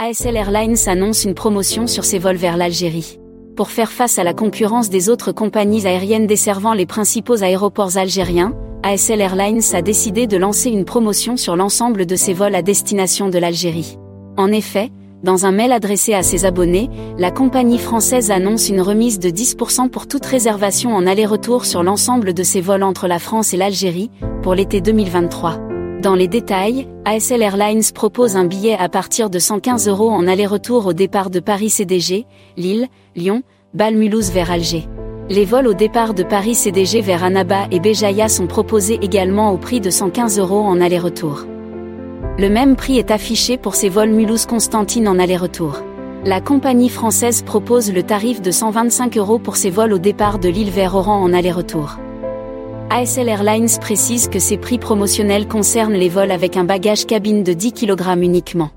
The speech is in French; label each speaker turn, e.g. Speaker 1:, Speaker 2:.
Speaker 1: ASL Airlines annonce une promotion sur ses vols vers l'Algérie. Pour faire face à la concurrence des autres compagnies aériennes desservant les principaux aéroports algériens, ASL Airlines a décidé de lancer une promotion sur l'ensemble de ses vols à destination de l'Algérie. En effet, dans un mail adressé à ses abonnés, la compagnie française annonce une remise de 10% pour toute réservation en aller-retour sur l'ensemble de ses vols entre la France et l'Algérie, pour l'été 2023. Dans les détails, ASL Airlines propose un billet à partir de 115 euros en aller-retour au départ de Paris CDG, Lille, Lyon, Bâle-Mulhouse vers Alger. Les vols au départ de Paris CDG vers Annaba et Béjaïa sont proposés également au prix de 115 euros en aller-retour. Le même prix est affiché pour ces vols Mulhouse-Constantine en aller-retour. La compagnie française propose le tarif de 125 euros pour ses vols au départ de l'île vers Oran en aller-retour. ASL Airlines précise que ces prix promotionnels concernent les vols avec un bagage cabine de 10 kg uniquement.